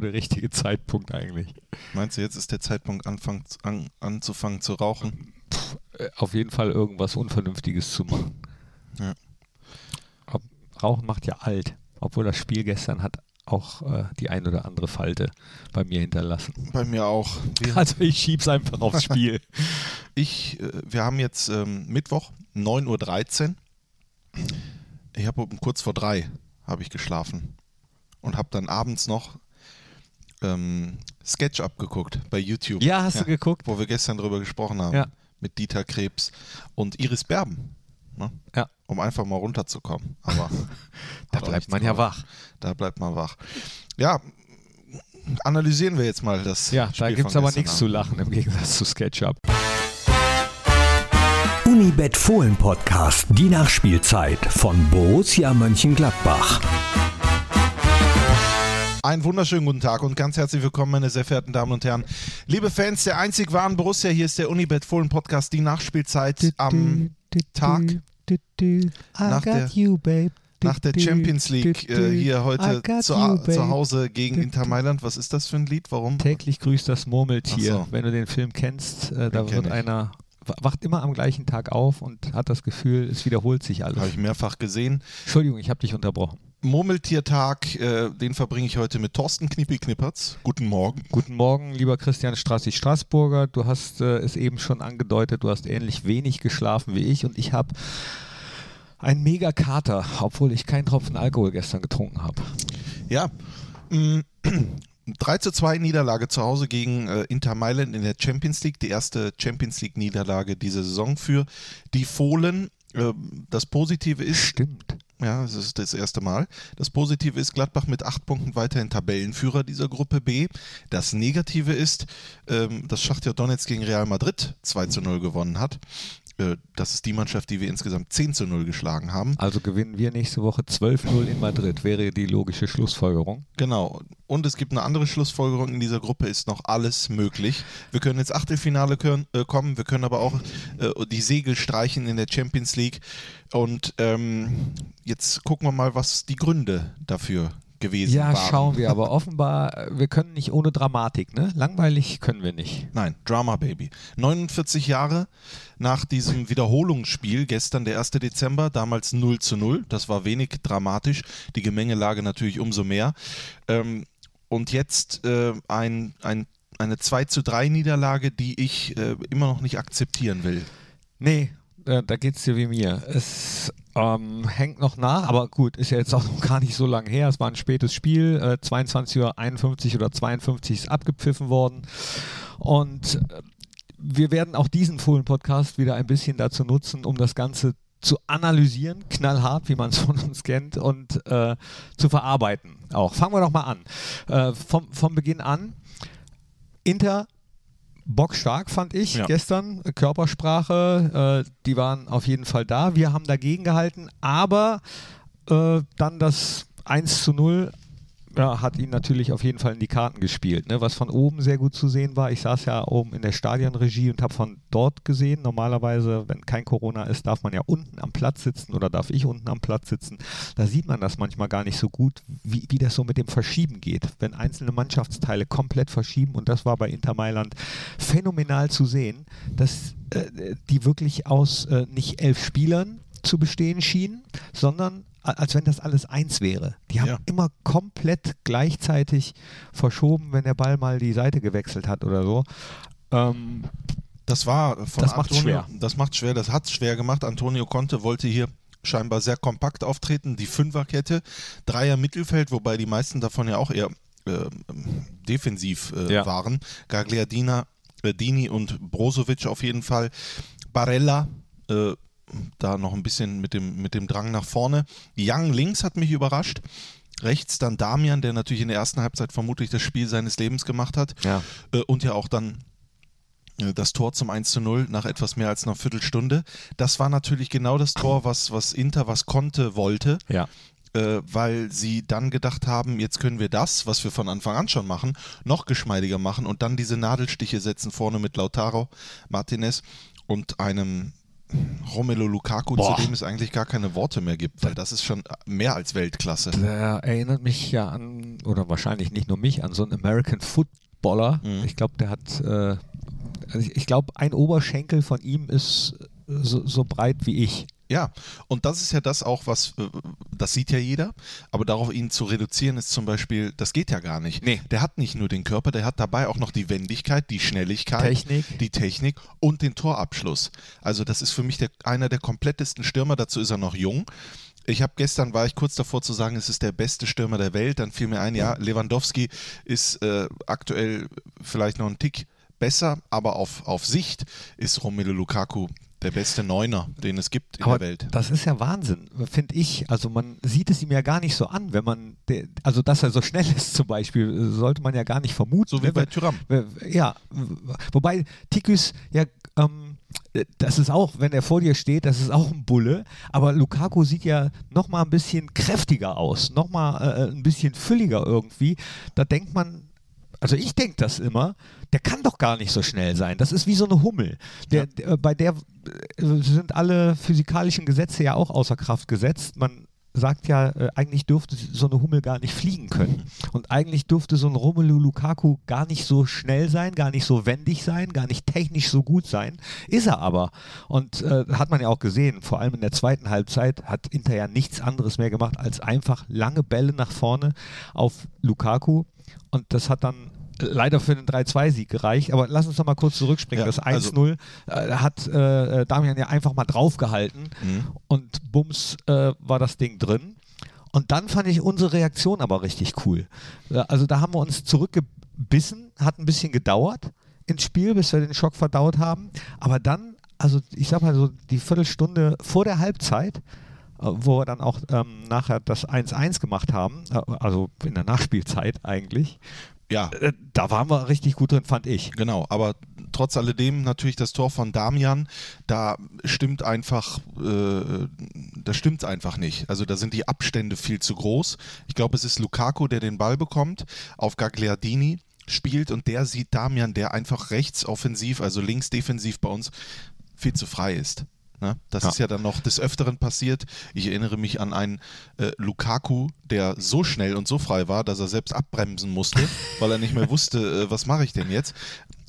der richtige Zeitpunkt eigentlich. Meinst du, jetzt ist der Zeitpunkt, anfang, an, anzufangen zu rauchen? Pff, äh, auf jeden Fall irgendwas Unvernünftiges zu machen. Ja. Rauchen macht ja alt, obwohl das Spiel gestern hat auch äh, die ein oder andere Falte bei mir hinterlassen. Bei mir auch. Wir also ich schieb's einfach aufs Spiel. ich, äh, wir haben jetzt ähm, Mittwoch, 9.13 Uhr. Ich habe um kurz vor drei habe ich geschlafen und habe dann abends noch ähm, Sketch abgeguckt bei YouTube. Ja, hast ja, du geguckt? Wo wir gestern drüber gesprochen haben. Ja. Mit Dieter Krebs und Iris Berben. Ne? Ja. Um einfach mal runterzukommen. Aber da bleibt man ja wach. Da bleibt man wach. Ja, analysieren wir jetzt mal das. Ja, Spiel da gibt es aber nichts zu lachen im Gegensatz zu SketchUp. Unibet Fohlen Podcast, die Nachspielzeit von Borussia Mönchengladbach. Einen wunderschönen guten Tag und ganz herzlich willkommen, meine sehr verehrten Damen und Herren. Liebe Fans der einzig wahren Borussia, hier ist der Unibet Fohlen Podcast, die Nachspielzeit am Tag nach der, nach der Champions League äh, hier heute zu, zu, Hause gegen Inter Mailand. Was ist das für ein Lied? Warum? Täglich grüßt das Murmeltier. So. Wenn du den Film kennst, äh, da wird einer wacht immer am gleichen Tag auf und hat das Gefühl, es wiederholt sich alles. Habe ich mehrfach gesehen. Entschuldigung, ich habe dich unterbrochen. Murmeltiertag, äh, den verbringe ich heute mit Thorsten Knippi-Knippertz. Guten Morgen. Guten Morgen, lieber Christian Straßig-Straßburger. Du hast äh, es eben schon angedeutet, du hast ähnlich wenig geschlafen wie ich und ich habe einen mega Kater, obwohl ich keinen Tropfen Alkohol gestern getrunken habe. Ja, 3 zu 2 Niederlage zu Hause gegen äh, Inter Mailand in der Champions League. Die erste Champions League Niederlage diese Saison für die Fohlen. Äh, das Positive ist. Stimmt. Ja, das ist das erste Mal. Das Positive ist Gladbach mit acht Punkten weiterhin Tabellenführer dieser Gruppe B. Das Negative ist, ähm, dass Schachtja Donetsk gegen Real Madrid 2 zu 0 gewonnen hat. Das ist die Mannschaft, die wir insgesamt 10 zu 0 geschlagen haben. Also gewinnen wir nächste Woche 12-0 in Madrid, wäre die logische Schlussfolgerung. Genau. Und es gibt eine andere Schlussfolgerung, in dieser Gruppe ist noch alles möglich. Wir können ins Achtelfinale können, äh, kommen, wir können aber auch äh, die Segel streichen in der Champions League. Und ähm, jetzt gucken wir mal, was die Gründe dafür gewesen ja, waren. Ja, schauen wir, aber offenbar, wir können nicht ohne Dramatik, ne? Langweilig können wir nicht. Nein, Drama Baby. 49 Jahre nach diesem Wiederholungsspiel, gestern der 1. Dezember, damals 0 zu 0. Das war wenig dramatisch, die Gemengelage natürlich umso mehr. Ähm, und jetzt äh, ein, ein, eine 2 zu 3 Niederlage, die ich äh, immer noch nicht akzeptieren will. Nee, äh, da geht es dir wie mir. Es ähm, hängt noch nach, aber gut, ist ja jetzt auch noch gar nicht so lange her. Es war ein spätes Spiel, äh, 22.51 Uhr oder 52 ist abgepfiffen worden. Und äh, wir werden auch diesen Fohlen-Podcast wieder ein bisschen dazu nutzen, um das Ganze zu analysieren, knallhart, wie man es von uns kennt, und äh, zu verarbeiten auch. Fangen wir doch mal an. Äh, vom, vom Beginn an. Inter bockstark, fand ich ja. gestern. Körpersprache, äh, die waren auf jeden Fall da. Wir haben dagegen gehalten, aber äh, dann das 1 zu 0 ja, hat ihn natürlich auf jeden Fall in die Karten gespielt. Ne? Was von oben sehr gut zu sehen war, ich saß ja oben in der Stadionregie und habe von dort gesehen. Normalerweise, wenn kein Corona ist, darf man ja unten am Platz sitzen oder darf ich unten am Platz sitzen. Da sieht man das manchmal gar nicht so gut, wie, wie das so mit dem Verschieben geht. Wenn einzelne Mannschaftsteile komplett verschieben und das war bei Inter Mailand phänomenal zu sehen, dass äh, die wirklich aus äh, nicht elf Spielern zu bestehen schienen, sondern als wenn das alles eins wäre. Die haben ja. immer komplett gleichzeitig verschoben, wenn der Ball mal die Seite gewechselt hat oder so. Ähm, das war von das macht schwer. Das macht schwer, das hat schwer gemacht. Antonio Conte wollte hier scheinbar sehr kompakt auftreten, die Fünferkette, Dreier Mittelfeld, wobei die meisten davon ja auch eher äh, defensiv äh, ja. waren. Gagliardina, äh, Dini und Brozovic auf jeden Fall. Barella, äh, da noch ein bisschen mit dem, mit dem Drang nach vorne. Young links hat mich überrascht. Rechts dann Damian, der natürlich in der ersten Halbzeit vermutlich das Spiel seines Lebens gemacht hat. Ja. Äh, und ja auch dann äh, das Tor zum 1 zu 0 nach etwas mehr als einer Viertelstunde. Das war natürlich genau das Tor, was, was Inter, was konnte, wollte. Ja. Äh, weil sie dann gedacht haben, jetzt können wir das, was wir von Anfang an schon machen, noch geschmeidiger machen und dann diese Nadelstiche setzen vorne mit Lautaro Martinez und einem Romelu Lukaku, Boah. zu dem es eigentlich gar keine Worte mehr gibt, weil das ist schon mehr als Weltklasse. Der erinnert mich ja an, oder wahrscheinlich nicht nur mich, an so einen American Footballer. Mhm. Ich glaube, der hat, äh, also ich, ich glaube, ein Oberschenkel von ihm ist so, so breit wie ich. Ja, und das ist ja das auch, was, äh, das sieht ja jeder, aber darauf ihn zu reduzieren ist zum Beispiel, das geht ja gar nicht. Nee. Der hat nicht nur den Körper, der hat dabei auch noch die Wendigkeit, die Schnelligkeit, Technik. die Technik und den Torabschluss. Also das ist für mich der, einer der komplettesten Stürmer, dazu ist er noch jung. Ich habe gestern, war ich kurz davor zu sagen, es ist der beste Stürmer der Welt, dann fiel mir ein, ja, Lewandowski ist äh, aktuell vielleicht noch ein Tick besser, aber auf, auf Sicht ist Romelu Lukaku der beste Neuner, den es gibt in Aber der Welt. Das ist ja Wahnsinn, finde ich. Also man sieht es ihm ja gar nicht so an, wenn man, also dass er so schnell ist zum Beispiel, sollte man ja gar nicht vermuten. So wie bei Tyram. Ja, wobei Tikus ja ähm, das ist auch, wenn er vor dir steht, das ist auch ein Bulle. Aber Lukaku sieht ja noch mal ein bisschen kräftiger aus, noch mal äh, ein bisschen fülliger irgendwie. Da denkt man, also ich denke das immer, der kann doch gar nicht so schnell sein. Das ist wie so eine Hummel. Der, der, bei der äh, sind alle physikalischen Gesetze ja auch außer Kraft gesetzt. Man sagt ja, äh, eigentlich dürfte so eine Hummel gar nicht fliegen können. Und eigentlich dürfte so ein Romelu Lukaku gar nicht so schnell sein, gar nicht so wendig sein, gar nicht technisch so gut sein. Ist er aber. Und äh, hat man ja auch gesehen, vor allem in der zweiten Halbzeit hat Inter ja nichts anderes mehr gemacht, als einfach lange Bälle nach vorne auf Lukaku. Und das hat dann leider für den 3-2-Sieg gereicht. Aber lass uns noch mal kurz zurückspringen. Ja, das 1-0 also, äh, hat äh, Damian ja einfach mal draufgehalten mhm. und bums äh, war das Ding drin. Und dann fand ich unsere Reaktion aber richtig cool. Also da haben wir uns zurückgebissen, hat ein bisschen gedauert ins Spiel, bis wir den Schock verdaut haben. Aber dann, also ich sag mal so die Viertelstunde vor der Halbzeit, äh, wo wir dann auch ähm, nachher das 1-1 gemacht haben, äh, also in der Nachspielzeit eigentlich, ja. Äh, da waren wir richtig gut drin, fand ich. Genau, aber trotz alledem natürlich das Tor von Damian, da stimmt einfach, äh, da stimmt einfach nicht. Also da sind die Abstände viel zu groß. Ich glaube, es ist Lukaku, der den Ball bekommt, auf Gagliardini spielt und der sieht Damian, der einfach rechts offensiv, also links defensiv bei uns viel zu frei ist. Ne? Das ja. ist ja dann noch des Öfteren passiert. Ich erinnere mich an einen äh, Lukaku, der so schnell und so frei war, dass er selbst abbremsen musste, weil er nicht mehr wusste, äh, was mache ich denn jetzt.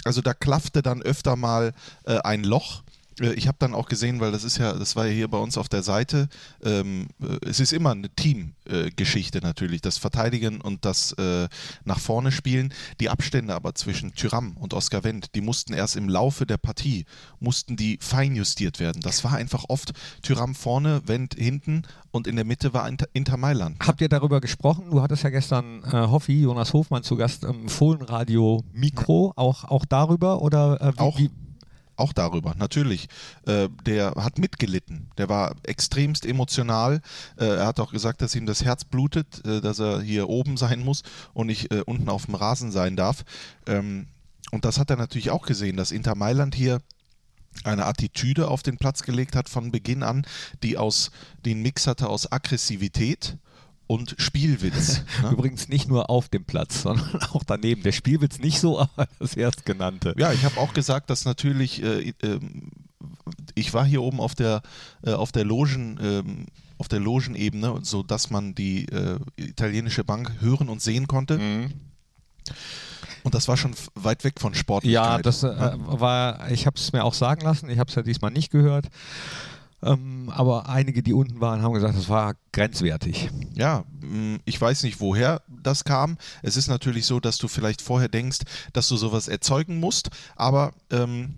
Also da klaffte dann öfter mal äh, ein Loch ich habe dann auch gesehen, weil das ist ja, das war ja hier bei uns auf der Seite, ähm, äh, es ist immer eine Teamgeschichte äh, natürlich, das Verteidigen und das äh, nach vorne spielen. Die Abstände aber zwischen Tyram und Oscar Wendt, die mussten erst im Laufe der Partie, mussten die feinjustiert werden. Das war einfach oft Tyram vorne, Wendt hinten und in der Mitte war Inter, Inter Mailand. Habt ihr darüber gesprochen? Du hattest ja gestern äh, Hoffi, Jonas Hofmann zu Gast im Fohlenradio Mikro, auch, auch darüber oder äh, wie, auch, wie, auch darüber, natürlich. Äh, der hat mitgelitten. Der war extremst emotional. Äh, er hat auch gesagt, dass ihm das Herz blutet, äh, dass er hier oben sein muss und nicht äh, unten auf dem Rasen sein darf. Ähm, und das hat er natürlich auch gesehen, dass Inter Mailand hier eine Attitüde auf den Platz gelegt hat von Beginn an, die aus den Mix hatte aus Aggressivität und Spielwitz. Ne? Übrigens nicht nur auf dem Platz, sondern auch daneben. Der Spielwitz nicht so, aber das erstgenannte. Ja, ich habe auch gesagt, dass natürlich, äh, äh, ich war hier oben auf der, äh, auf der Logen, ähm, auf der Logenebene, so dass man die äh, italienische Bank hören und sehen konnte. Mhm. Und das war schon weit weg von Sport. Ja, das äh, war, ich habe es mir auch sagen lassen, ich habe es ja diesmal nicht gehört. Ähm, aber einige, die unten waren, haben gesagt, das war grenzwertig. Ja, mm, ich weiß nicht, woher das kam. Es ist natürlich so, dass du vielleicht vorher denkst, dass du sowas erzeugen musst, aber ähm,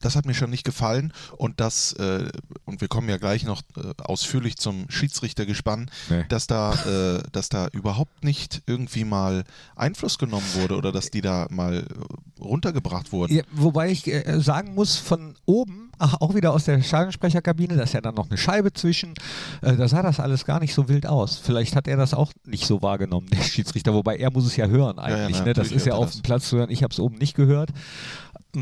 das hat mir schon nicht gefallen und das, äh, und wir kommen ja gleich noch äh, ausführlich zum Schiedsrichtergespann, nee. dass da, äh, dass da überhaupt nicht irgendwie mal Einfluss genommen wurde oder dass die da mal äh, runtergebracht wurden. Ja, wobei ich äh, sagen muss, von oben, auch wieder aus der Schallensprecherkabine, da ist ja dann noch eine Scheibe zwischen, äh, da sah das alles gar nicht so wild aus. Vielleicht hat er das auch nicht so wahrgenommen, der Schiedsrichter, wobei er muss es ja hören eigentlich. Ja, ja, ne? Das ist ja auf dem Platz zu hören, ich habe es oben nicht gehört.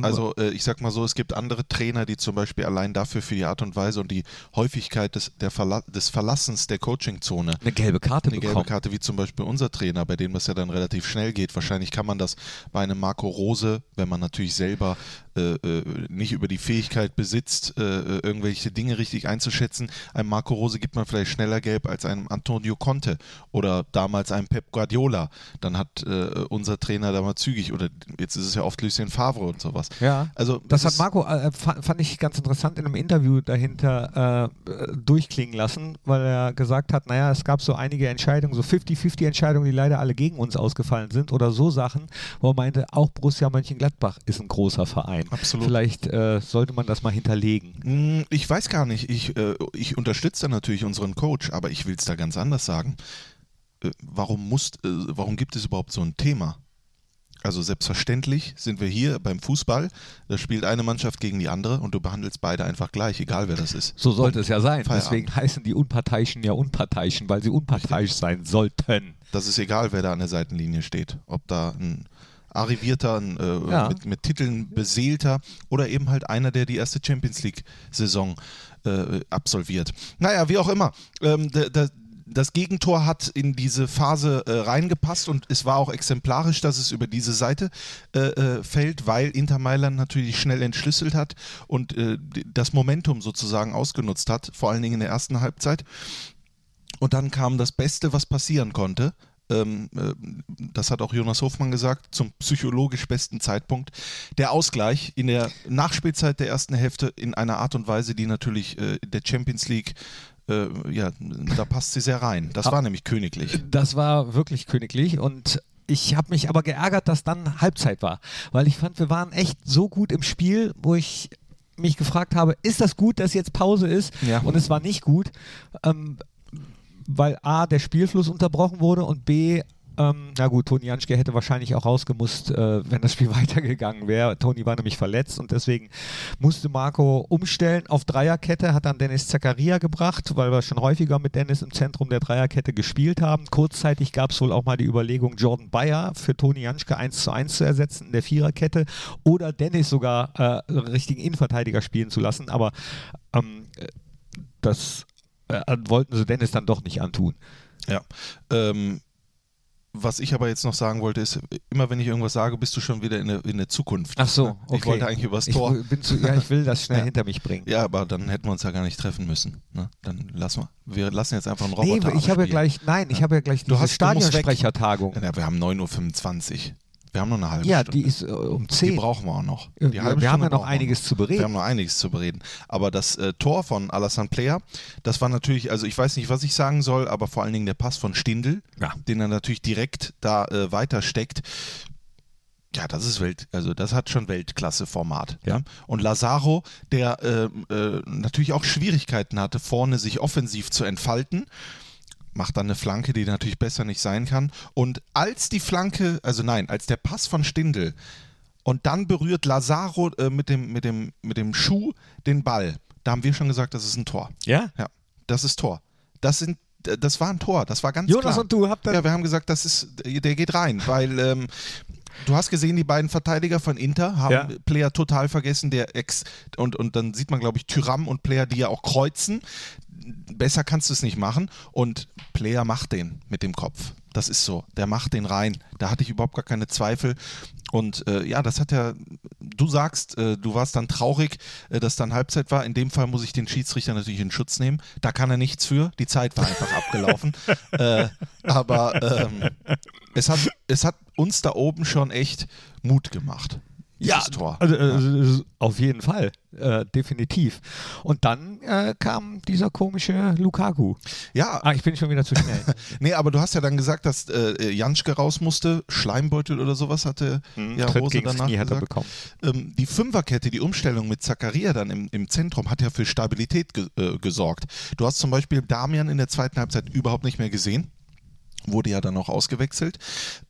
Also äh, ich sag mal so, es gibt andere Trainer, die zum Beispiel allein dafür für die Art und Weise und die Häufigkeit des, Verla des Verlassens der Coachingzone eine gelbe Karte eine gelbe Karte, wie zum Beispiel unser Trainer, bei dem das ja dann relativ schnell geht. Wahrscheinlich kann man das bei einem Marco Rose, wenn man natürlich selber nicht über die Fähigkeit besitzt, äh, irgendwelche Dinge richtig einzuschätzen. Einem Marco Rose gibt man vielleicht schneller gelb als einem Antonio Conte oder damals einem Pep Guardiola. Dann hat äh, unser Trainer damals zügig oder jetzt ist es ja oft Lucien Favre und sowas. Ja, also das hat Marco, äh, fand ich ganz interessant in einem Interview dahinter äh, durchklingen lassen, weil er gesagt hat, naja, es gab so einige Entscheidungen, so 50-50 Entscheidungen, die leider alle gegen uns ausgefallen sind oder so Sachen, wo er meinte, auch Borussia Mönchengladbach ist ein großer Verein. Absolut. Vielleicht äh, sollte man das mal hinterlegen. Hm, ich weiß gar nicht. Ich, äh, ich unterstütze natürlich unseren Coach, aber ich will es da ganz anders sagen. Äh, warum, muss, äh, warum gibt es überhaupt so ein Thema? Also selbstverständlich sind wir hier beim Fußball, da spielt eine Mannschaft gegen die andere und du behandelst beide einfach gleich, egal wer das ist. So sollte und es ja sein. Feierabend. Deswegen heißen die Unparteiischen ja Unparteiischen, weil sie unparteiisch sein sollten. Das ist egal, wer da an der Seitenlinie steht. Ob da ein arrivierter, ein, äh, ja. mit, mit, Titeln beseelter oder eben halt einer, der die erste Champions League-Saison äh, absolviert. Naja, wie auch immer. Ähm, das Gegentor hat in diese Phase äh, reingepasst und es war auch exemplarisch, dass es über diese Seite äh, äh fällt, weil Inter Mailand natürlich schnell entschlüsselt hat und äh, das Momentum sozusagen ausgenutzt hat, vor allen Dingen in der ersten Halbzeit. Und dann kam das Beste, was passieren konnte. Ähm, äh, das hat auch Jonas Hofmann gesagt, zum psychologisch besten Zeitpunkt. Der Ausgleich in der Nachspielzeit der ersten Hälfte in einer Art und Weise, die natürlich äh, der Champions League äh, ja, da passt sie sehr rein. Das war nämlich königlich. Das war wirklich königlich und ich habe mich aber geärgert, dass dann Halbzeit war, weil ich fand, wir waren echt so gut im Spiel, wo ich mich gefragt habe, ist das gut, dass jetzt Pause ist? Ja. Und es war nicht gut, ähm, weil A, der Spielfluss unterbrochen wurde und B, ähm, na gut, Toni Janschke hätte wahrscheinlich auch rausgemusst, äh, wenn das Spiel weitergegangen wäre. Toni war nämlich verletzt und deswegen musste Marco umstellen auf Dreierkette, hat dann Dennis Zakaria gebracht, weil wir schon häufiger mit Dennis im Zentrum der Dreierkette gespielt haben. Kurzzeitig gab es wohl auch mal die Überlegung, Jordan Bayer für Toni Janschke 1 zu 1 zu ersetzen in der Viererkette oder Dennis sogar äh, richtigen Innenverteidiger spielen zu lassen, aber ähm, das äh, wollten sie Dennis dann doch nicht antun. Ja, ähm, was ich aber jetzt noch sagen wollte, ist, immer wenn ich irgendwas sage, bist du schon wieder in der, in der Zukunft. Ach so, okay. Ich wollte eigentlich übers Tor. Ich, zu, ja, ich will das schnell ja. hinter mich bringen. Ja, aber dann hätten wir uns ja gar nicht treffen müssen. Ne? Dann lassen wir. Wir lassen jetzt einfach einen Roboter Nee, ich habe ja gleich, nein, ich habe ja gleich du hast Stadionsprechertagung. Ja, wir haben 9.25 Uhr. Wir haben noch eine halbe ja, Stunde. Ja, die ist äh, um 10. Die brauchen wir auch noch. Die wir Stunde haben ja noch einiges noch. zu bereden. Wir haben noch einiges zu bereden. Aber das äh, Tor von Alassane Player, das war natürlich, also ich weiß nicht, was ich sagen soll, aber vor allen Dingen der Pass von Stindl, ja. den er natürlich direkt da äh, weiter steckt. Ja, das ist Welt, also das hat schon Weltklasse-Format. Ja. ja. Und Lazaro, der äh, äh, natürlich auch Schwierigkeiten hatte, vorne sich offensiv zu entfalten macht dann eine Flanke, die natürlich besser nicht sein kann. Und als die Flanke, also nein, als der Pass von Stindel und dann berührt Lazaro äh, mit, dem, mit, dem, mit dem Schuh den Ball, da haben wir schon gesagt, das ist ein Tor. Ja? Ja, das ist Tor. Das sind das war ein Tor, das war ganz Jonas klar. und du habt Ja, wir haben gesagt, das ist, der geht rein, weil ähm, Du hast gesehen, die beiden Verteidiger von Inter haben ja. Player total vergessen, der Ex und, und dann sieht man, glaube ich, Tyram und Player, die ja auch kreuzen besser kannst du es nicht machen. Und Player macht den mit dem Kopf. Das ist so. Der macht den rein. Da hatte ich überhaupt gar keine Zweifel. Und äh, ja, das hat ja, du sagst, äh, du warst dann traurig, äh, dass dann Halbzeit war. In dem Fall muss ich den Schiedsrichter natürlich in Schutz nehmen. Da kann er nichts für. Die Zeit war einfach abgelaufen. Äh, aber ähm, es, hat, es hat uns da oben schon echt Mut gemacht ja, Tor. Also, also, auf jeden Fall, äh, definitiv. Und dann äh, kam dieser komische Lukaku. Ja. Ah, ich bin schon wieder zu schnell. nee, aber du hast ja dann gesagt, dass äh, Janschke raus musste, Schleimbeutel oder sowas hatte hm, ja Rose danach Knie hat er bekommen. Ähm, die Fünferkette, die Umstellung mit Zakaria dann im, im Zentrum hat ja für Stabilität ge äh, gesorgt. Du hast zum Beispiel Damian in der zweiten Halbzeit überhaupt nicht mehr gesehen, wurde ja dann auch ausgewechselt.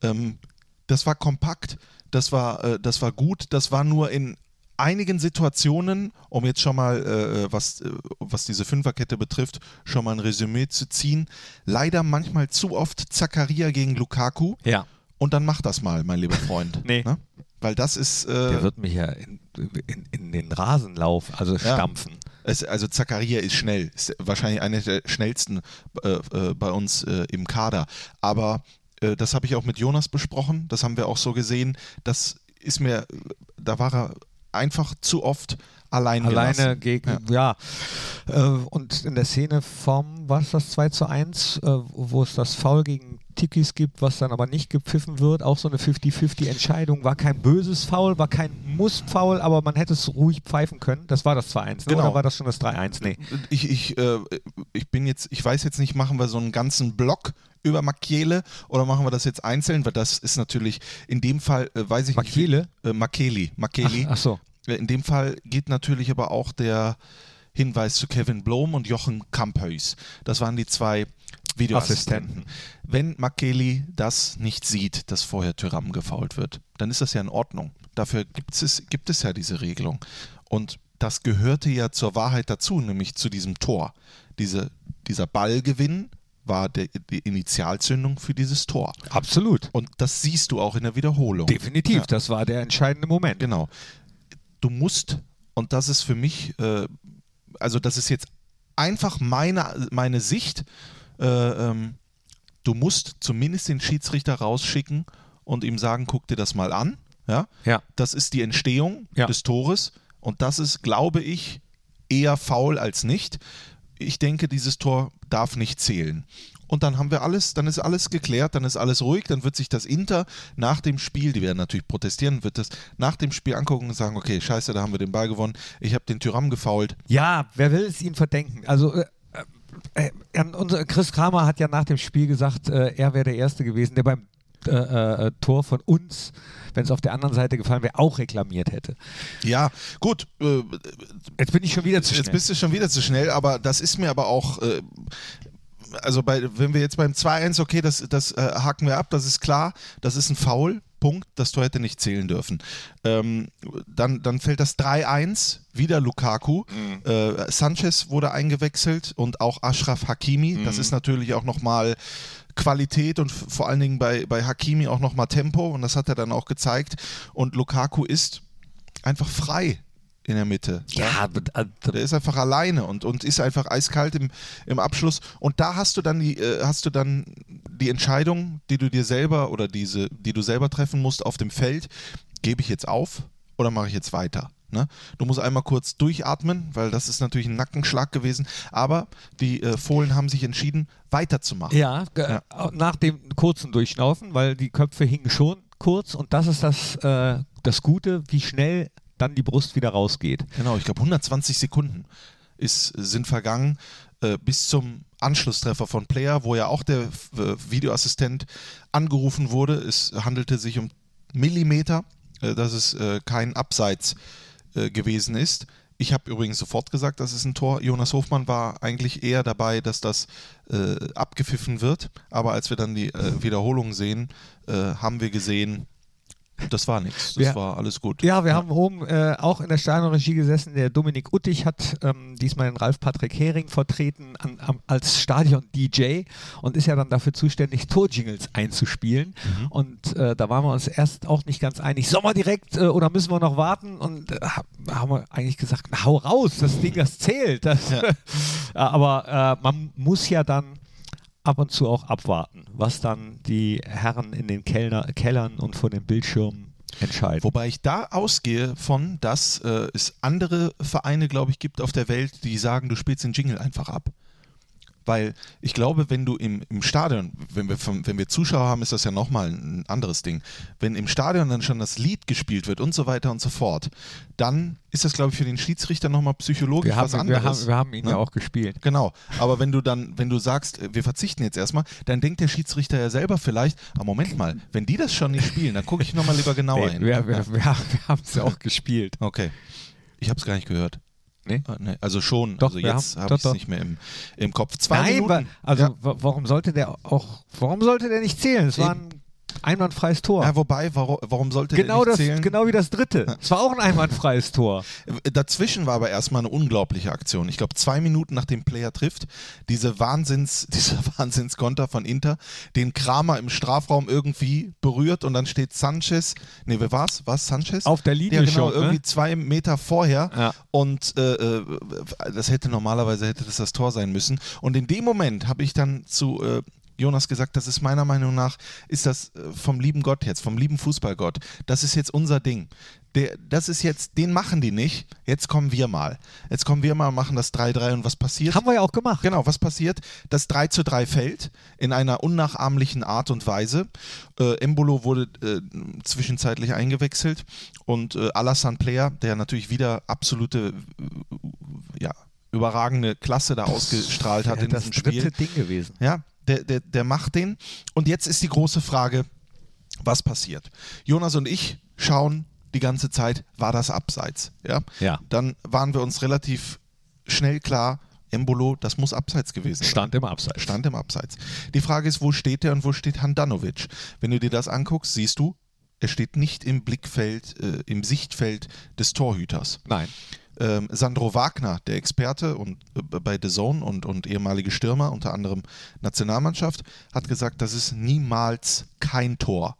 Ähm, das war kompakt das war, äh, das war gut. Das war nur in einigen Situationen, um jetzt schon mal, äh, äh, was, äh, was diese Fünferkette betrifft, schon mal ein Resümee zu ziehen, leider manchmal zu oft Zakaria gegen Lukaku. Ja. Und dann mach das mal, mein lieber Freund. nee. Ne? Weil das ist. Äh, Der wird mich ja in, in, in den Rasenlauf, also stampfen. Ja. Es, also Zakaria ist schnell, ist wahrscheinlich einer der schnellsten äh, äh, bei uns äh, im Kader. Aber das habe ich auch mit Jonas besprochen, das haben wir auch so gesehen. Das ist mir, da war er einfach zu oft allein Alleine gelassen. gegen, ja. ja. Äh, und in der Szene vom, was das 2 zu 1, äh, wo es das Foul gegen Tikis gibt, was dann aber nicht gepfiffen wird, auch so eine 50-50 Entscheidung, war kein böses Foul, war kein Muss-Foul, aber man hätte es ruhig pfeifen können. Das war das 2-1, ne? genau. oder war das schon das 3-1? Nee. Ich, ich, äh, ich bin jetzt, ich weiß jetzt nicht, machen wir so einen ganzen Block über Makiele oder machen wir das jetzt einzeln? Weil das ist natürlich in dem Fall, äh, weiß ich Makiele? nicht. Äh, Makeli? Makeli. Ach, ach so. In dem Fall geht natürlich aber auch der Hinweis zu Kevin Blom und Jochen Kamphöys. Das waren die zwei Videoassistenten. Wenn Makeli das nicht sieht, dass vorher Tyram gefault wird, dann ist das ja in Ordnung. Dafür gibt es, gibt es ja diese Regelung. Und das gehörte ja zur Wahrheit dazu, nämlich zu diesem Tor. Diese, dieser Ballgewinn war der, die Initialzündung für dieses Tor. Absolut. Und das siehst du auch in der Wiederholung. Definitiv, ja. das war der entscheidende Moment. Genau. Du musst, und das ist für mich, äh, also das ist jetzt einfach meine, meine Sicht, äh, ähm, du musst zumindest den Schiedsrichter rausschicken und ihm sagen, guck dir das mal an. Ja? ja. Das ist die Entstehung ja. des Tores und das ist, glaube ich, eher faul als nicht. Ich denke, dieses Tor darf nicht zählen. Und dann haben wir alles, dann ist alles geklärt, dann ist alles ruhig, dann wird sich das Inter nach dem Spiel, die werden natürlich protestieren, wird das nach dem Spiel angucken und sagen, okay, scheiße, da haben wir den Ball gewonnen, ich habe den Tyram gefault. Ja, wer will es ihm verdenken? Also äh, äh, unser Chris Kramer hat ja nach dem Spiel gesagt, äh, er wäre der Erste gewesen, der beim äh, äh, Tor von uns, wenn es auf der anderen Seite gefallen wäre, auch reklamiert hätte. Ja, gut. Äh, jetzt bin ich schon wieder zu schnell. Jetzt bist du schon wieder zu schnell, aber das ist mir aber auch äh, also bei, wenn wir jetzt beim 2-1, okay, das, das äh, haken wir ab, das ist klar, das ist ein Foul, Punkt, das Tor hätte nicht zählen dürfen. Ähm, dann, dann fällt das 3-1, wieder Lukaku. Mhm. Äh, Sanchez wurde eingewechselt und auch Ashraf Hakimi. Mhm. Das ist natürlich auch nochmal Qualität und vor allen Dingen bei, bei Hakimi auch nochmal Tempo und das hat er dann auch gezeigt. Und Lukaku ist einfach frei in der Mitte. Ja, ja. der ist einfach alleine und, und ist einfach eiskalt im, im Abschluss. Und da hast du dann die, äh, hast du dann die Entscheidung, die du dir selber oder diese, die du selber treffen musst auf dem Feld, gebe ich jetzt auf oder mache ich jetzt weiter? Ne? Du musst einmal kurz durchatmen, weil das ist natürlich ein Nackenschlag gewesen. Aber die äh, Fohlen haben sich entschieden, weiterzumachen. Ja, ja, nach dem kurzen Durchschnaufen, weil die Köpfe hingen schon kurz. Und das ist das, äh, das Gute, wie schnell dann die Brust wieder rausgeht. Genau, ich glaube 120 Sekunden ist, sind vergangen äh, bis zum Anschlusstreffer von Player, wo ja auch der äh, Videoassistent angerufen wurde. Es handelte sich um Millimeter, äh, dass es äh, kein Abseits äh, gewesen ist. Ich habe übrigens sofort gesagt, das ist ein Tor. Jonas Hofmann war eigentlich eher dabei, dass das äh, abgepfiffen wird. Aber als wir dann die Wiederholung sehen, haben wir gesehen, das war nichts, das wir, war alles gut. Ja, wir ja. haben oben äh, auch in der Stadionregie gesessen. Der Dominik Uttig hat ähm, diesmal den Ralf Patrick Hering vertreten an, an, als Stadion-DJ und ist ja dann dafür zuständig, Torjingles einzuspielen. Mhm. Und äh, da waren wir uns erst auch nicht ganz einig, sollen wir direkt äh, oder müssen wir noch warten? Und äh, haben wir eigentlich gesagt, na, hau raus, das Ding, das zählt. Das ja. Aber äh, man muss ja dann ab und zu auch abwarten, was dann die Herren in den Kellner, Kellern und vor den Bildschirmen entscheiden. Wobei ich da ausgehe von, dass äh, es andere Vereine, glaube ich, gibt auf der Welt, die sagen, du spielst den Jingle einfach ab. Weil ich glaube, wenn du im, im Stadion, wenn wir, wenn wir Zuschauer haben, ist das ja nochmal ein anderes Ding. Wenn im Stadion dann schon das Lied gespielt wird und so weiter und so fort, dann ist das, glaube ich, für den Schiedsrichter nochmal psychologisch wir was haben, anderes. Wir haben, wir haben ihn ne? ja auch gespielt. Genau. Aber wenn du dann, wenn du sagst, wir verzichten jetzt erstmal, dann denkt der Schiedsrichter ja selber vielleicht, ah, Moment mal, wenn die das schon nicht spielen, dann gucke ich nochmal lieber genauer nee, hin. Wir, wir, wir haben es ja auch gespielt. Okay. Ich habe es gar nicht gehört. Nee? Ah, nee? Also schon, doch, also jetzt habe ich es nicht mehr im, im Kopf. Zwei Nein, Minuten. also ja. warum sollte der auch, warum sollte der nicht zählen? Es waren einwandfreies Tor. Ja, wobei, warum, warum sollte genau der nicht das, zählen? Genau wie das dritte. Es war auch ein einwandfreies Tor. Dazwischen war aber erstmal eine unglaubliche Aktion. Ich glaube, zwei Minuten nachdem Player trifft, diese Wahnsinns, dieser Wahnsinnskonter von Inter, den Kramer im Strafraum irgendwie berührt und dann steht Sanchez, nee, wer war's? War es Sanchez? Auf der Linie ja, genau, schon, irgendwie ne? zwei Meter vorher ja. und äh, äh, das hätte normalerweise hätte das das Tor sein müssen. Und in dem Moment habe ich dann zu äh, Jonas gesagt, das ist meiner Meinung nach, ist das äh, vom lieben Gott jetzt, vom lieben Fußballgott. Das ist jetzt unser Ding. Der, das ist jetzt, den machen die nicht. Jetzt kommen wir mal. Jetzt kommen wir mal, machen das 3-3 und was passiert? Haben wir ja auch gemacht. Genau, was passiert? Das 3 zu 3 fällt in einer unnachahmlichen Art und Weise. Äh, Embolo wurde äh, zwischenzeitlich eingewechselt und äh, Alassane Player, der natürlich wieder absolute, äh, ja, überragende Klasse da ausgestrahlt hat ja, in diesem Spiel. Das dritte Ding gewesen. Ja, der, der, der macht den. Und jetzt ist die große Frage, was passiert? Jonas und ich schauen die ganze Zeit, war das abseits? Ja. Ja. Dann waren wir uns relativ schnell klar, Embolo, das muss abseits gewesen sein. Stand im Abseits. Stand im Abseits. Die Frage ist, wo steht der und wo steht Handanovic? Wenn du dir das anguckst, siehst du, er steht nicht im Blickfeld, äh, im Sichtfeld des Torhüters. Nein. Ähm, Sandro Wagner, der Experte und, äh, bei The Zone und, und ehemalige Stürmer, unter anderem Nationalmannschaft, hat gesagt, das ist niemals kein Tor.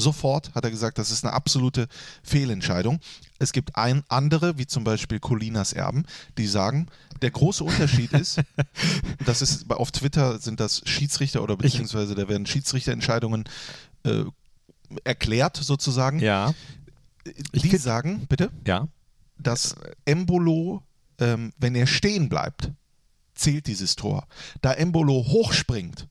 Sofort hat er gesagt, das ist eine absolute Fehlentscheidung. Es gibt ein andere, wie zum Beispiel Colinas Erben, die sagen, der große Unterschied ist, das ist auf Twitter sind das Schiedsrichter oder beziehungsweise da werden Schiedsrichterentscheidungen äh, erklärt sozusagen. Ja. Die sagen, bitte? Ja. Dass Embolo, ähm, wenn er stehen bleibt, zählt dieses Tor. Da Embolo hochspringt,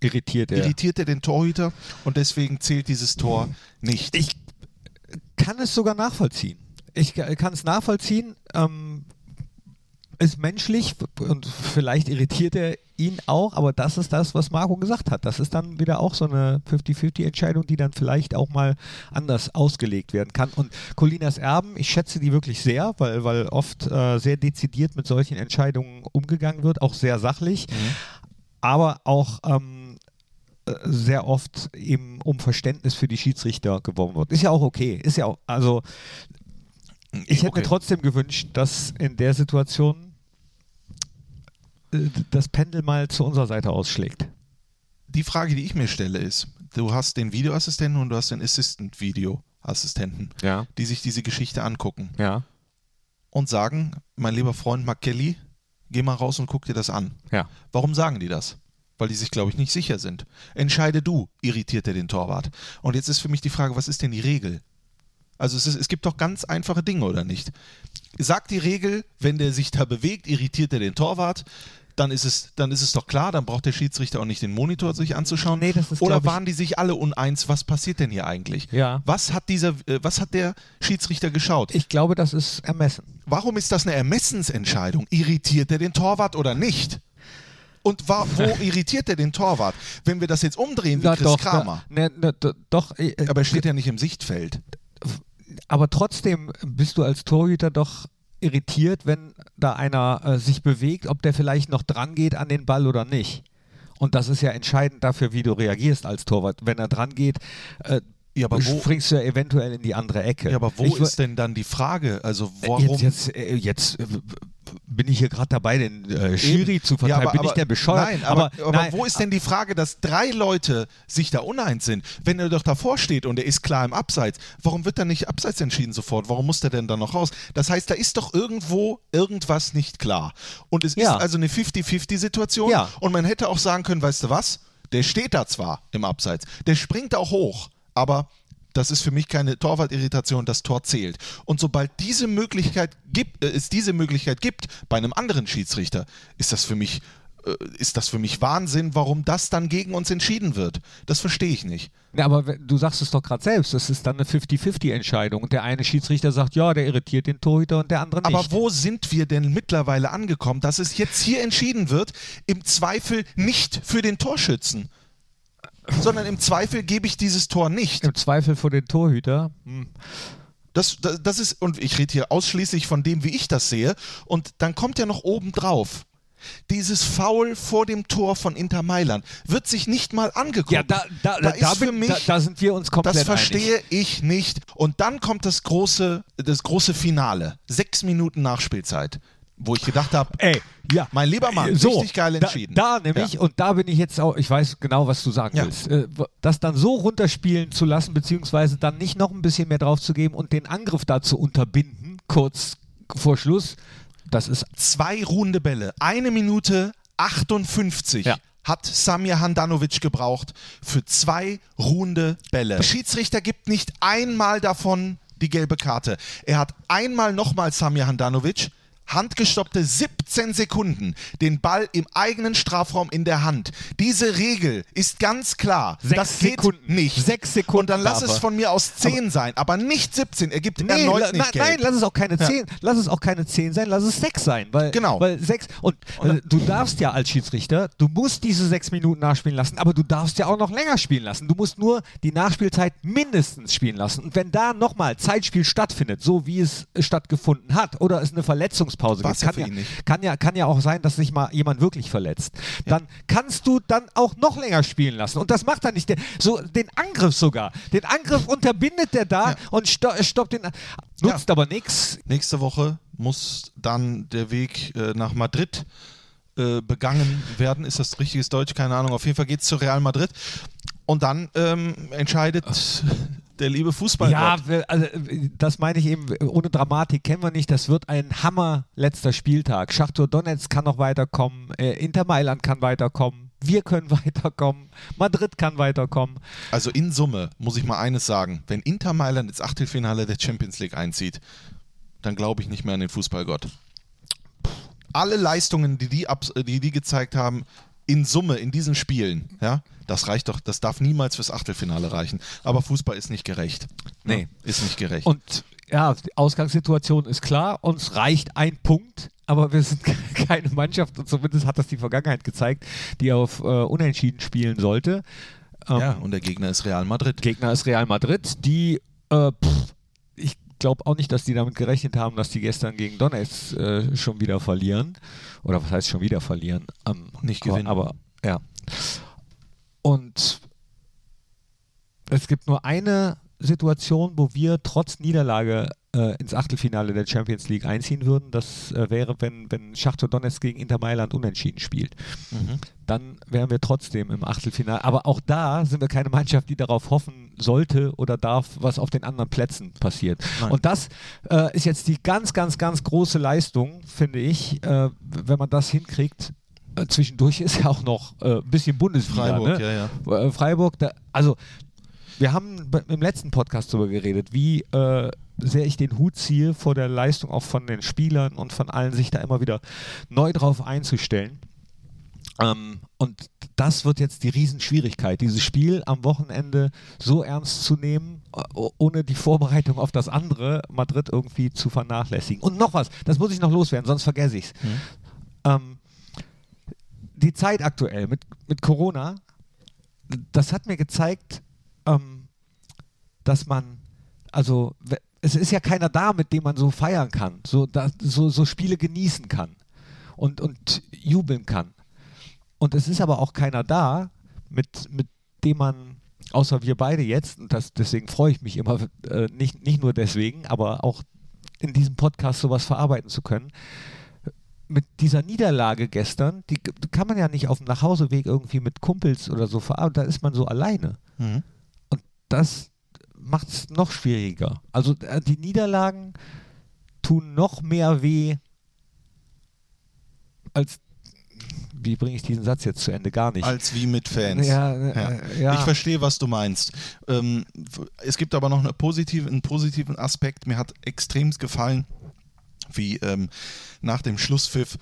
irritiert er. Irritiert er den Torhüter und deswegen zählt dieses Tor nicht. Ich kann es sogar nachvollziehen. Ich kann es nachvollziehen. Ähm, ist menschlich und vielleicht irritiert er ihn auch, aber das ist das, was Marco gesagt hat. Das ist dann wieder auch so eine 50-50-Entscheidung, die dann vielleicht auch mal anders ausgelegt werden kann. Und Colinas Erben, ich schätze die wirklich sehr, weil, weil oft äh, sehr dezidiert mit solchen Entscheidungen umgegangen wird, auch sehr sachlich, mhm. aber auch ähm, äh, sehr oft eben um Verständnis für die Schiedsrichter geworben wird. Ist ja auch okay. Ist ja auch, also ich hätte okay. mir trotzdem gewünscht, dass in der Situation das Pendel mal zu unserer Seite ausschlägt. Die Frage, die ich mir stelle, ist: Du hast den Videoassistenten und du hast den Assistant-Videoassistenten, ja. die sich diese Geschichte angucken. Ja. Und sagen: Mein lieber Freund Mark Kelly, geh mal raus und guck dir das an. Ja. Warum sagen die das? Weil die sich, glaube ich, nicht sicher sind. Entscheide du, irritiert er den Torwart. Und jetzt ist für mich die Frage: Was ist denn die Regel? Also es, ist, es gibt doch ganz einfache Dinge, oder nicht? Sagt die Regel, wenn der sich da bewegt, irritiert er den Torwart dann ist es, dann ist es doch klar, dann braucht der Schiedsrichter auch nicht den Monitor sich anzuschauen. Nee, das ist, Oder waren die sich alle uneins, was passiert denn hier eigentlich? Ja. Was hat dieser, äh, was hat der Schiedsrichter geschaut? Ich glaube, das ist ermessen. Warum ist das eine Ermessensentscheidung? Irritiert er den Torwart oder nicht? Und war, wo irritiert er den Torwart? Wenn wir das jetzt umdrehen wie Na, Chris doch, Kramer. Na, na, doch, äh, aber er steht ja nicht im Sichtfeld. Aber trotzdem bist du als Torhüter doch irritiert, wenn da einer äh, sich bewegt, ob der vielleicht noch dran geht an den Ball oder nicht. Und das ist ja entscheidend dafür, wie du reagierst als Torwart. Wenn er dran geht, äh, ja, aber wo, springst du ja eventuell in die andere Ecke. Ja, aber wo ich, ist denn dann die Frage? Also warum? Jetzt, jetzt, äh, jetzt äh, bin ich hier gerade dabei, den äh, Schiri zu verteilen. Ja, aber, bin ich der bescheuert? Nein, aber, aber, aber nein, wo ist denn die Frage, dass drei Leute sich da uneins sind? Wenn er doch davor steht und er ist klar im Abseits, warum wird er nicht Abseits entschieden sofort? Warum muss der denn dann noch raus? Das heißt, da ist doch irgendwo irgendwas nicht klar. Und es ja. ist also eine 50-50-Situation. Ja. Und man hätte auch sagen können, weißt du was? Der steht da zwar im Abseits, der springt auch hoch, aber das ist für mich keine Torwartirritation, das Tor zählt. Und sobald diese Möglichkeit gibt, äh, es diese Möglichkeit gibt bei einem anderen Schiedsrichter, ist das für mich äh, ist das für mich Wahnsinn, warum das dann gegen uns entschieden wird. Das verstehe ich nicht. Ja, aber du sagst es doch gerade selbst, das ist dann eine 50-50-Entscheidung. Der eine Schiedsrichter sagt, ja, der irritiert den Torhüter und der andere nicht. Aber wo sind wir denn mittlerweile angekommen, dass es jetzt hier entschieden wird, im Zweifel nicht für den Torschützen? Sondern im Zweifel gebe ich dieses Tor nicht. Im Zweifel vor den Torhüter. Hm. Das, das, das, ist, und ich rede hier ausschließlich von dem, wie ich das sehe. Und dann kommt ja noch oben drauf. Dieses Foul vor dem Tor von Inter Mailand wird sich nicht mal angeguckt. Ja, da, da, da, da, bin, mich, da, sind wir uns komplett Das verstehe einig. ich nicht. Und dann kommt das große, das große Finale. Sechs Minuten Nachspielzeit wo ich gedacht habe, ey, ja, mein lieber Mann, so, richtig geil entschieden. Da, da nämlich, ja. und da bin ich jetzt auch, ich weiß genau, was du sagen ja. willst, äh, das dann so runterspielen zu lassen, beziehungsweise dann nicht noch ein bisschen mehr drauf zu geben und den Angriff da zu unterbinden, kurz vor Schluss, das ist... Zwei ruhende Bälle, eine Minute 58. Ja hat Samir Handanovic gebraucht für zwei ruhende Bälle. Der Schiedsrichter gibt nicht einmal davon die gelbe Karte. Er hat einmal nochmal Samir Handanovic handgestoppte 17 Sekunden den Ball im eigenen Strafraum in der Hand. Diese Regel ist ganz klar. Sechs das geht Sekunden. nicht. Sechs Sekunden Und dann lass es von mir aus 10 sein, aber nicht 17. Er gibt Nee, erneut nicht na, gelb. nein, lass es auch keine 10, lass es auch keine 10 sein, lass es 6 sein, weil Genau. weil 6 und äh, du darfst ja als Schiedsrichter, du musst diese 6 Minuten nachspielen lassen, aber du darfst ja auch noch länger spielen lassen. Du musst nur die Nachspielzeit mindestens spielen lassen und wenn da nochmal Zeitspiel stattfindet, so wie es stattgefunden hat oder es eine Verletzungspause gibt, kann für ja, ihn nicht. kann ja kann ja auch sein, dass sich mal jemand wirklich verletzt. Dann kannst du dann auch noch länger spielen lassen und das macht er nicht. Der, so den Angriff sogar. Den Angriff unterbindet der da Ja. und sto stoppt den nutzt aber nichts. Nächste Woche muss dann der Weg äh, nach Madrid äh, begangen werden. Ist das richtiges Deutsch? Keine Ahnung. Auf jeden Fall geht es zu Real Madrid. Und dann ähm, entscheidet der liebe Fußball. Ja, also, das meine ich eben, ohne Dramatik kennen wir nicht. Das wird ein Hammer letzter Spieltag. Schachtor Donetsk kann noch weiterkommen, äh, Inter Mailand kann weiterkommen, wir können weiterkommen, Madrid kann weiterkommen. Also in Summe muss ich mal eines sagen. Wenn Inter Mailand ins Achtelfinale der Champions League einzieht, dann glaube ich nicht mehr an den Fußballgott. Alle Leistungen, die die, die die gezeigt haben, in Summe in diesen Spielen, ja, das reicht doch, das darf niemals fürs Achtelfinale reichen. Aber Fußball ist nicht gerecht. Nee. Ja, ist nicht gerecht. Und ja, die Ausgangssituation ist klar, uns reicht ein Punkt, aber wir sind keine Mannschaft, und zumindest hat das die Vergangenheit gezeigt, die auf äh, Unentschieden spielen sollte. Ähm, ja, und der Gegner ist Real Madrid. Gegner ist Real Madrid, die, äh, pff, glaube auch nicht, dass die damit gerechnet haben, dass die gestern gegen Donetsk äh, schon wieder verlieren. Oder was heißt schon wieder verlieren? Ähm, Nicht aber- gewinnen. Aber, ja. Und es gibt nur eine Situation, wo wir trotz Niederlage äh, ins Achtelfinale der Champions League einziehen würden. Das äh, wäre, wenn, wenn Schachtor Donetsk gegen Inter Mailand unentschieden spielt Mhm. dann wären wir trotzdem im Achtelfinale. Aber auch da sind wir keine Mannschaft, die darauf hoffen sollte oder darf, was auf den anderen Plätzen passiert. Nein. Und das äh, ist jetzt die ganz, ganz, ganz große Leistung, finde ich, äh, wenn man das hinkriegt. Äh, zwischendurch ist ja auch noch äh, ein bisschen Bundesliga. Freiburg, ne? ja, ja. Äh, Freiburg, da, also wir haben be- im letzten Podcast darüber geredet, wie äh, sehr ich den Hut ziehe vor der Leistung auch von den Spielern und von allen, sich da immer wieder neu drauf einzustellen. Ähm, und das wird jetzt die Riesenschwierigkeit, dieses Spiel am Wochenende so ernst zu nehmen, ohne die Vorbereitung auf das andere Madrid irgendwie zu vernachlässigen. Und noch was, das muss ich noch loswerden, sonst vergesse ich es. Ähm, die Zeit aktuell mit, mit Corona, das hat mir gezeigt, ähm, dass man, also es ist ja keiner da, mit dem man so feiern kann, so, da, so, so Spiele genießen kann und, und jubeln kann. Und es ist aber auch keiner da, mit, mit dem man, außer wir beide jetzt, und das, deswegen freue ich mich immer, äh, nicht, nicht nur deswegen, aber auch in diesem Podcast sowas verarbeiten zu können. Mit dieser Niederlage gestern, die kann man ja nicht auf dem Nachhauseweg irgendwie mit Kumpels oder so verarbeiten, da ist man so alleine. Mhm. Das macht es noch schwieriger. Also äh, die Niederlagen tun noch mehr weh als. Wie bringe ich diesen Satz jetzt zu Ende? Gar nicht. Als wie mit Fans. Ja, äh, ja. Ich verstehe, was du meinst. Ähm, es gibt aber noch eine positive, einen positiven Aspekt. Mir hat extrem gefallen, wie ähm, nach dem Schlusspfiff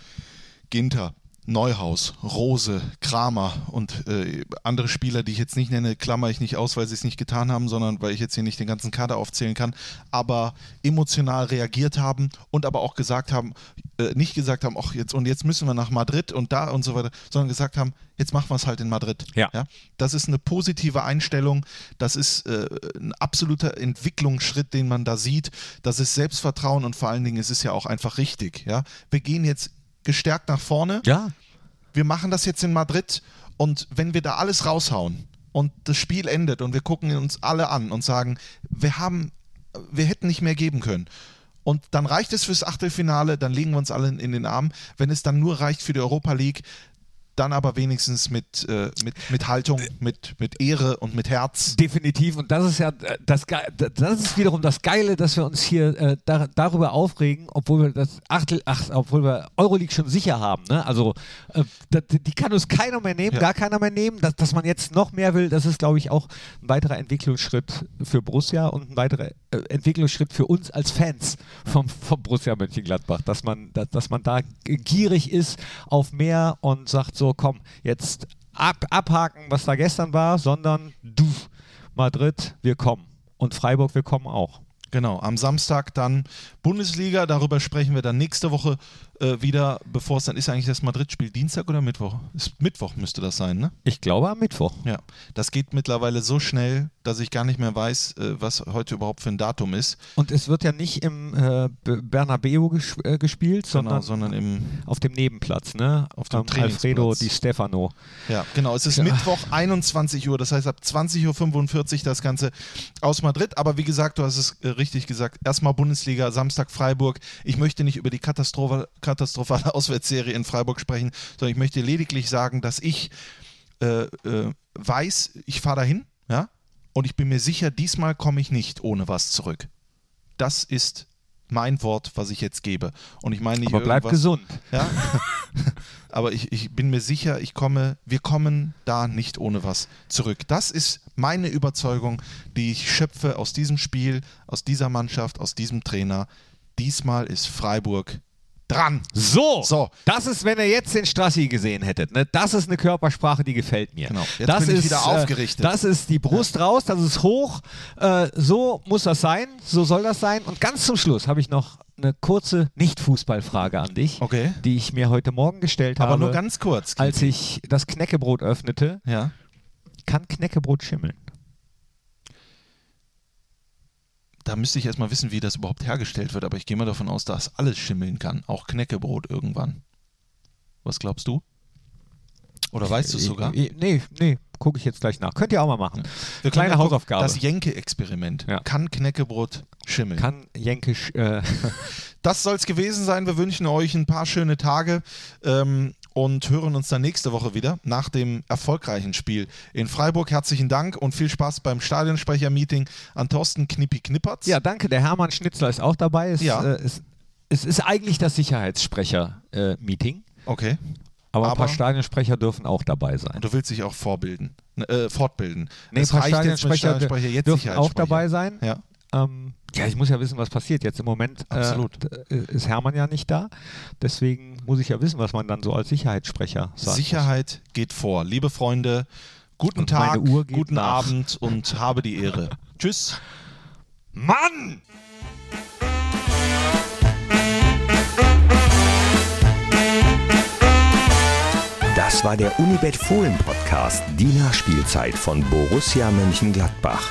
Ginter, Neuhaus, Rose, Kramer und äh, andere Spieler, die ich jetzt nicht nenne, klammer ich nicht aus, weil sie es nicht getan haben, sondern weil ich jetzt hier nicht den ganzen Kader aufzählen kann, aber emotional reagiert haben und aber auch gesagt haben, äh, nicht gesagt haben, ach jetzt und jetzt müssen wir nach Madrid und da und so weiter, sondern gesagt haben, jetzt machen wir es halt in Madrid. Ja. Ja? Das ist eine positive Einstellung, das ist äh, ein absoluter Entwicklungsschritt, den man da sieht. Das ist Selbstvertrauen und vor allen Dingen es ist ja auch einfach richtig. Ja? Wir gehen jetzt gestärkt nach vorne. ja, Wir machen das jetzt in Madrid und wenn wir da alles raushauen und das Spiel endet und wir gucken uns alle an und sagen, wir haben, wir hätten nicht mehr geben können. Und dann reicht es fürs Achtelfinale, dann legen wir uns alle in, in den Arm. Wenn es dann nur reicht für die Europa League, dann aber wenigstens mit, äh, mit, mit Haltung, mit, mit Ehre und mit Herz. definitiv. Und das ist ja äh, das, das ist wiederum das Geile, dass wir uns hier äh, dar darüber aufregen, obwohl wir das Achtel, ach, obwohl wir Euroleague schon sicher haben. Ne? Also äh, die kann uns keiner mehr nehmen, Ja. gar keiner mehr nehmen. Dass, dass man jetzt noch mehr will, das ist, glaube ich, auch ein weiterer Entwicklungsschritt für Borussia und ein weiterer äh, äh, Entwicklungsschritt für uns als Fans vom, vom Borussia Mönchengladbach, dass man, dass, dass man da gierig ist auf mehr und sagt so, komm, jetzt ab, abhaken, was da gestern war, sondern du, Madrid, wir kommen. Und Freiburg, wir kommen auch. Genau, am Samstag dann Bundesliga, darüber sprechen wir dann nächste Woche äh, wieder, bevor es dann ist eigentlich das Madrid-Spiel Dienstag oder Mittwoch? Ist Mittwoch müsste das sein, ne? Ich glaube am Mittwoch. Ja, das geht mittlerweile so schnell, dass ich gar nicht mehr weiß, äh, was heute überhaupt für ein Datum ist. Und es wird ja nicht im äh, Bernabeu ges äh, gespielt, genau, sondern, sondern im, auf dem Nebenplatz, ne? Auf dem ähm, Alfredo Di Stefano. Ja, genau. Es ist Ja. Mittwoch 21 Uhr, das heißt ab 20.45 Uhr das Ganze aus Madrid. Aber wie gesagt, du hast es äh, richtig gesagt, erstmal Bundesliga, Samstag Freiburg. Ich möchte nicht über die Katastrophe, katastrophale Auswärtsserie in Freiburg sprechen, sondern ich möchte lediglich sagen, dass ich äh, äh, weiß, ich fahre dahin, ja, und ich bin mir sicher, diesmal komme ich nicht ohne was zurück. Das ist mein Wort, was ich jetzt gebe. Und ich meine nicht Aber bleib gesund. ja. Aber ich, ich bin mir sicher, ich komme, wir kommen da nicht ohne was zurück. Das ist meine Überzeugung, die ich schöpfe aus diesem Spiel, aus dieser Mannschaft, aus diesem Trainer. Diesmal ist Freiburg dran. So, So. das ist, wenn ihr jetzt den Strassi gesehen hättet. Ne? Das ist eine Körpersprache, die gefällt mir. Genau. Jetzt das bin ich ist, wieder äh, aufgerichtet. Das ist die Brust raus, das ist hoch. Äh, so muss das sein, so soll das sein. Und ganz zum Schluss habe ich noch eine kurze Nicht-Fußballfrage an dich, Okay. die ich mir heute Morgen gestellt Aber habe, nur ganz kurz. als ich das Knäckebrot öffnete. ja. Kann Knäckebrot schimmeln? Da müsste ich erstmal wissen, wie das überhaupt hergestellt wird, aber ich gehe mal davon aus, dass alles schimmeln kann. Auch Knäckebrot irgendwann. Was glaubst du? Oder weißt du es sogar? Äh, Nee, nee, gucke ich jetzt gleich nach. Könnt ihr auch mal machen. Können Kleine ja Hausaufgabe. Das Jenke-Experiment. Ja. Kann Knäckebrot schimmeln? Kann Jenkisch. Äh, Das soll es gewesen sein. Wir wünschen euch ein paar schöne Tage ähm, und hören uns dann nächste Woche wieder nach dem erfolgreichen Spiel in Freiburg. Herzlichen Dank und viel Spaß beim Stadionsprecher-Meeting an Thorsten Knippi Knippertz. Ja, danke. Der Hermann Schnitzler ist auch dabei. Es, Ja. äh, es, es ist eigentlich das Sicherheitssprecher-Meeting, Okay. aber, ein Aber- paar Stadionsprecher dürfen auch dabei sein. Und du willst dich auch vorbilden, äh, fortbilden. Nee, es ein paar reicht jetzt Stadionsprecher, Stadionsprecher, jetzt dürfen auch dabei sein. Ja. Ähm, ja, ich muss ja wissen, was passiert. Jetzt im Moment äh, Absolut. d- ist Hermann ja nicht da. Deswegen muss ich ja wissen, was man dann so als Sicherheitssprecher sagt. Sicherheit geht vor. Liebe Freunde, guten Und Tag, guten nach. Abend und habe die Ehre. Tschüss. Mann! Das war der Unibet Fohlen Podcast, die Nachspielzeit von Borussia Mönchengladbach.